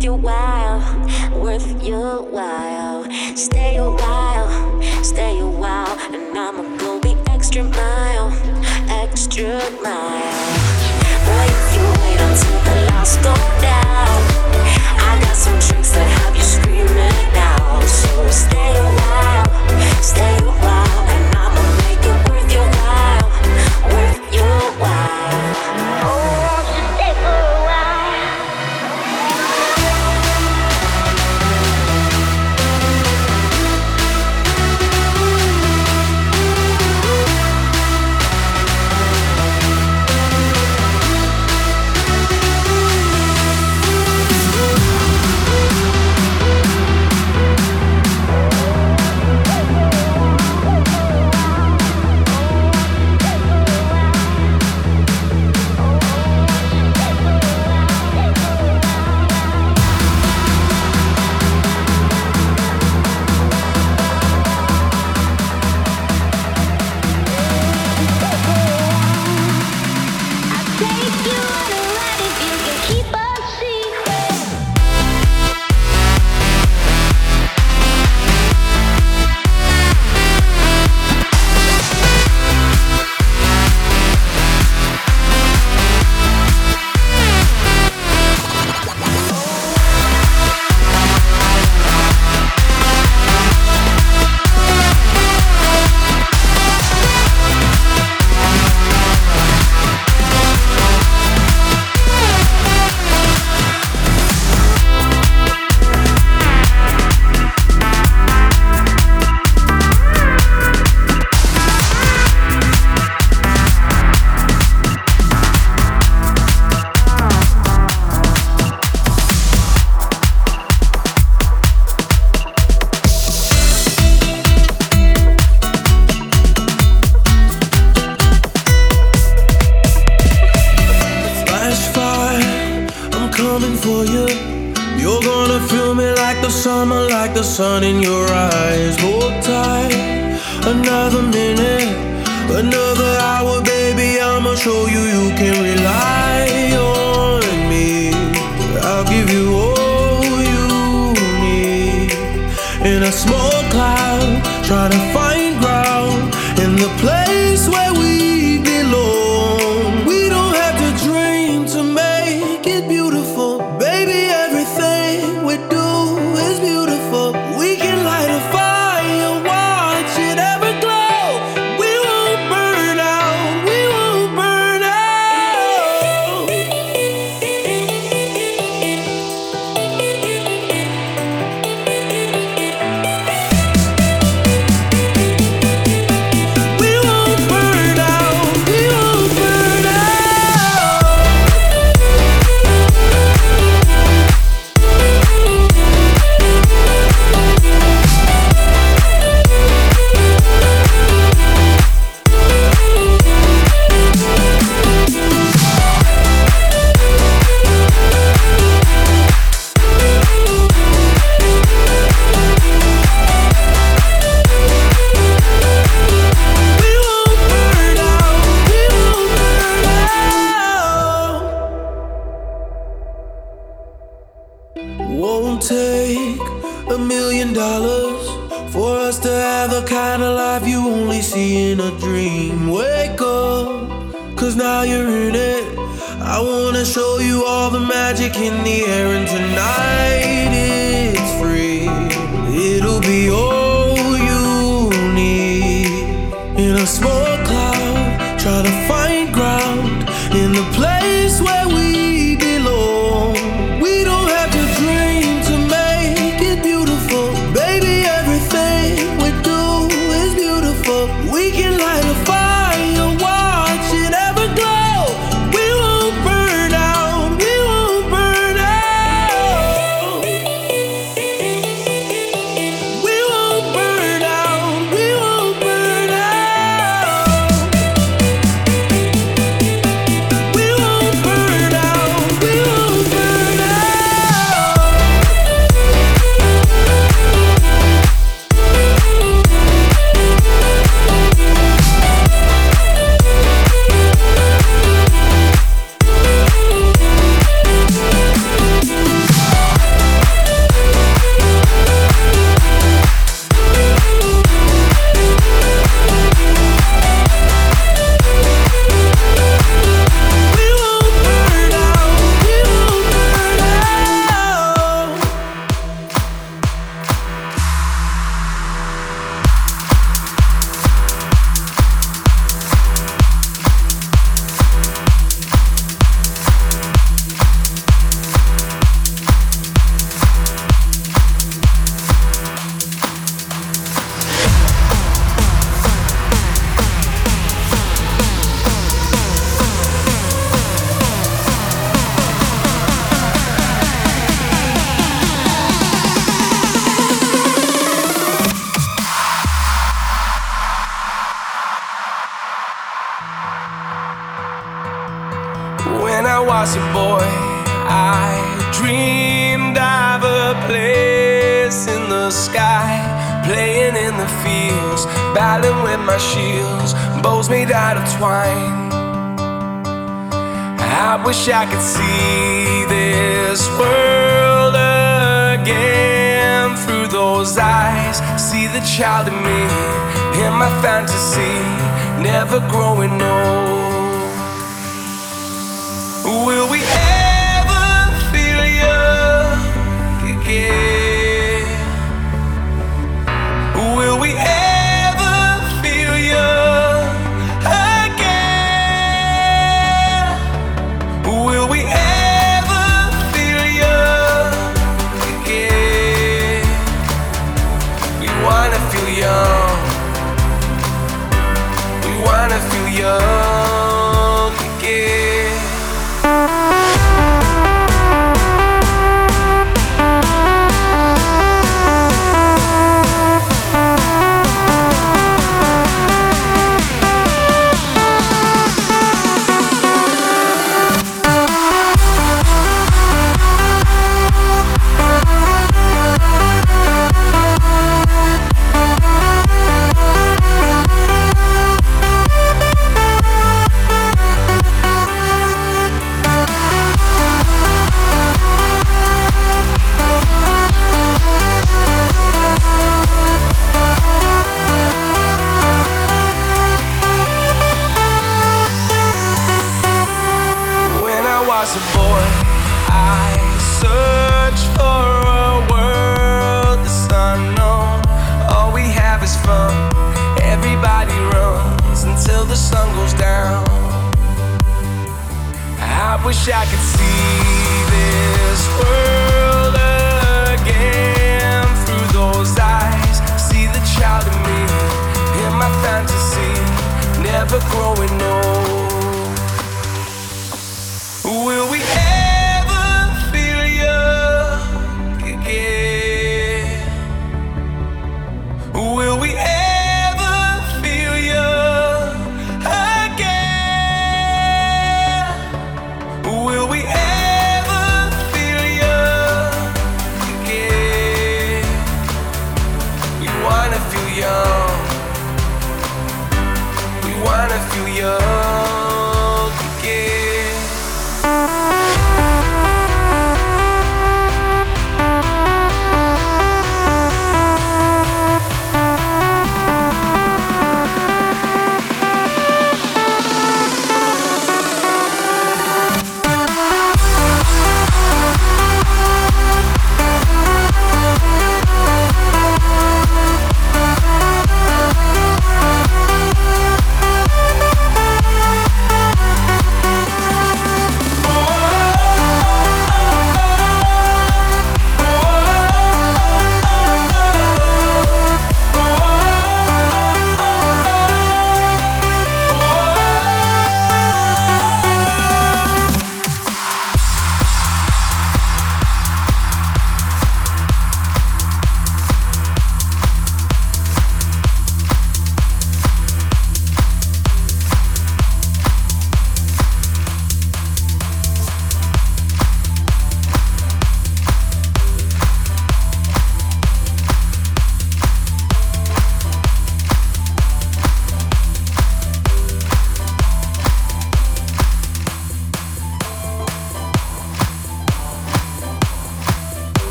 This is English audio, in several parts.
worth your while, worth your while. Stay a while, stay a while, and I'ma go the extra mile, extra mile. Boy, if you wait until the lights go down. take a million dollars for us to have the kind of life you only see in a dream. Wake up, cause now you're in it. I wanna show you all the magic in the air, and tonight it's free. It'll be all you need in a small souls made out of twine. I wish I could see this world again through those eyes. See the child in me, in my fantasy, never growing old.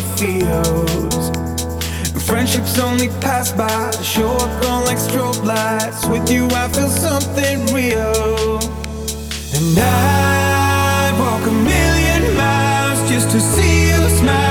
my feels. Friendships only pass by, show up on like strobe lights. With you, I feel something real. And I walk a million miles just to see you smile.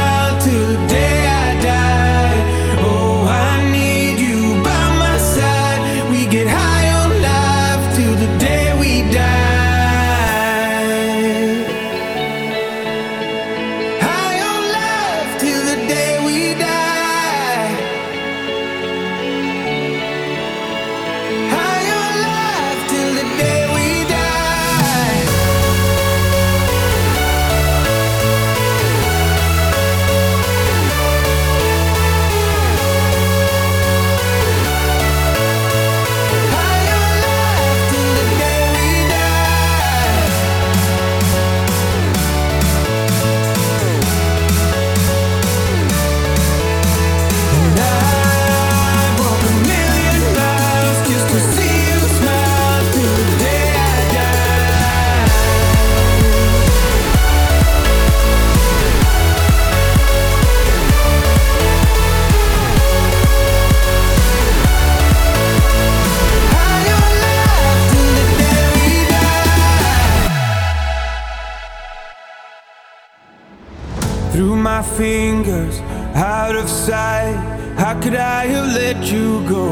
out of sight. How could I have let you go?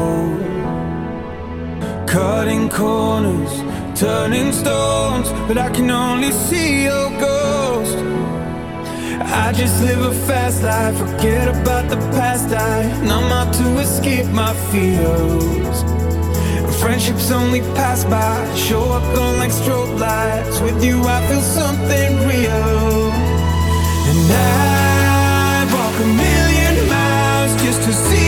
Cutting corners, turning stones, but I can only see your ghost. I just live a fast life, forget about the past. I numb out to escape my fears. Friendships only pass by, show up gone like strobe lights. With you, I feel something real. And I walk a million to see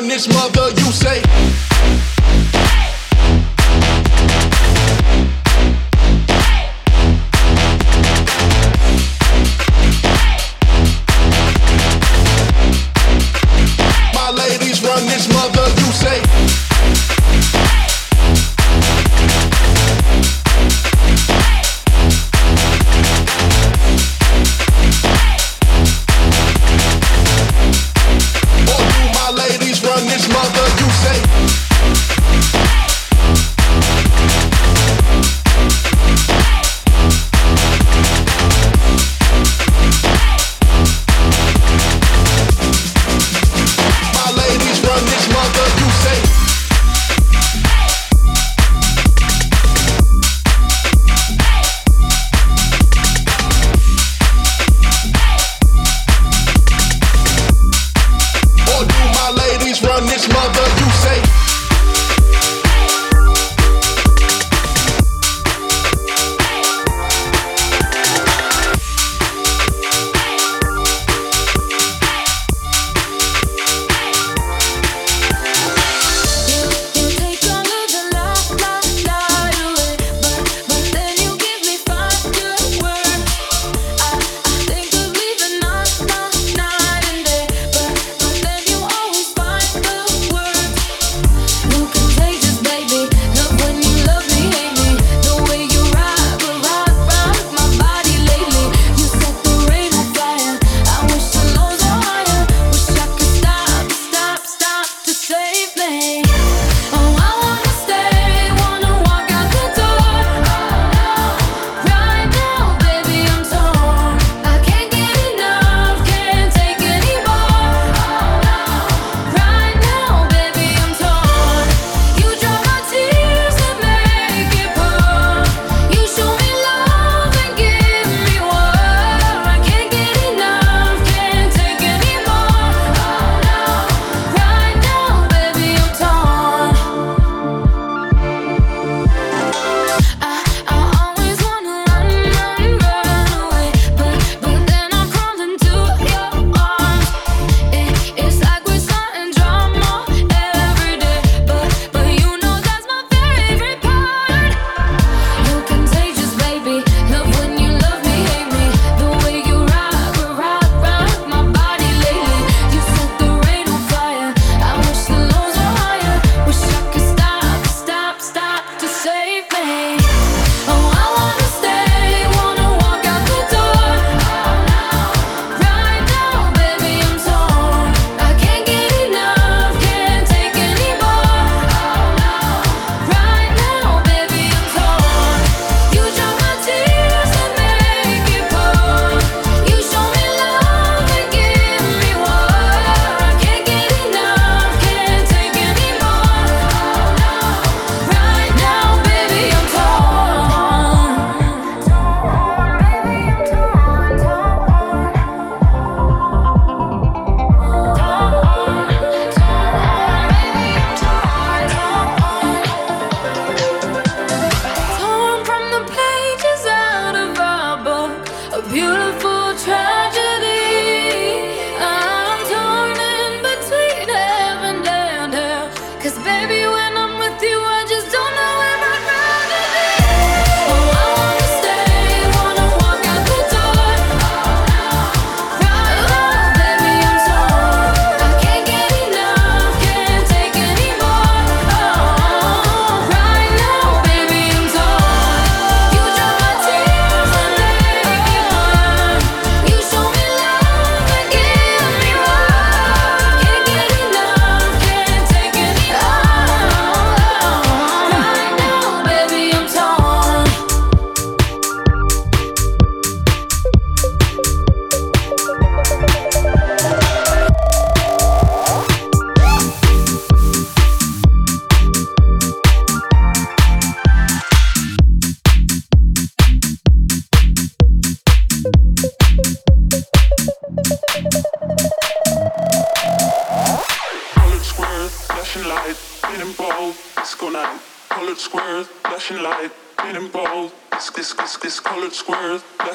run this mother, you say.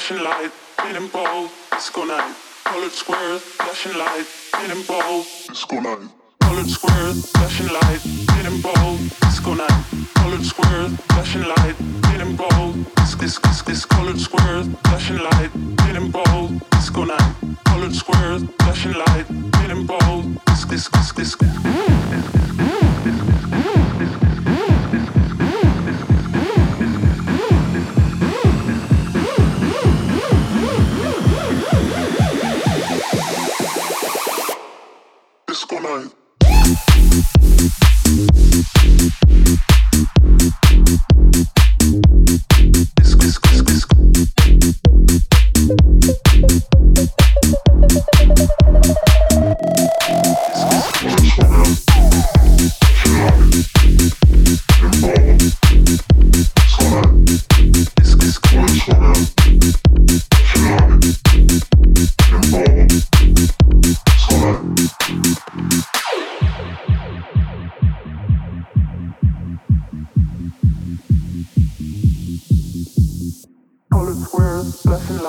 Flashing light, spinning bold, disco night. Colored squares, flashing light, spinning bold, disco night. Colored squares, flashing light, spinning bold, disco night. Colored squares, flashing light, spinning bold, this this this colored squares, flashing light, spinning bold, disco night. Colored squares, flashing light, spinning bold, this this this this. tonight.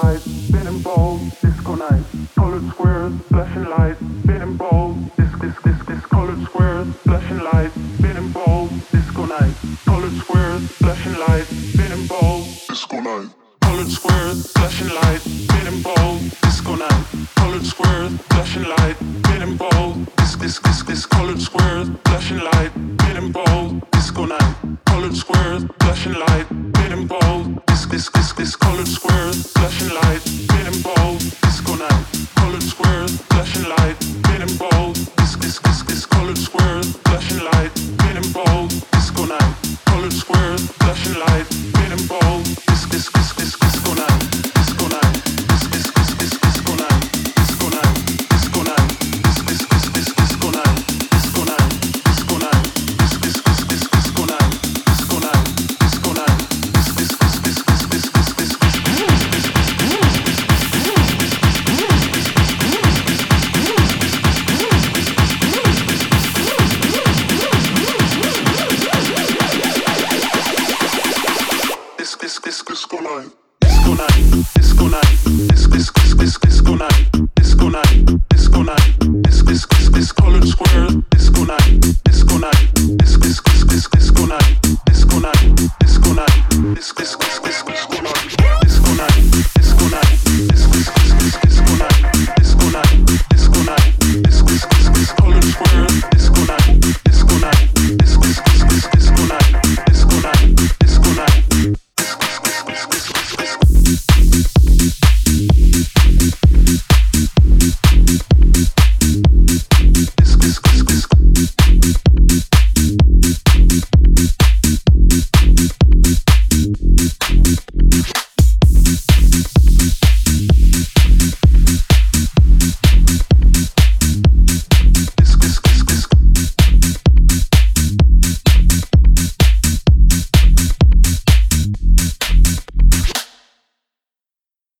Lights, spinning bold, disco night. Colored squares, flashing lights, spinning bold, disc, disc, disc, disc. Colored squares, flashing lights, spinning bold, disco night. Colored squares, flashing lights, spinning bold, disco night. Colored squares, flashing lights, spinning bold, disco night. Colored squares, flashing light, spinning disco bold,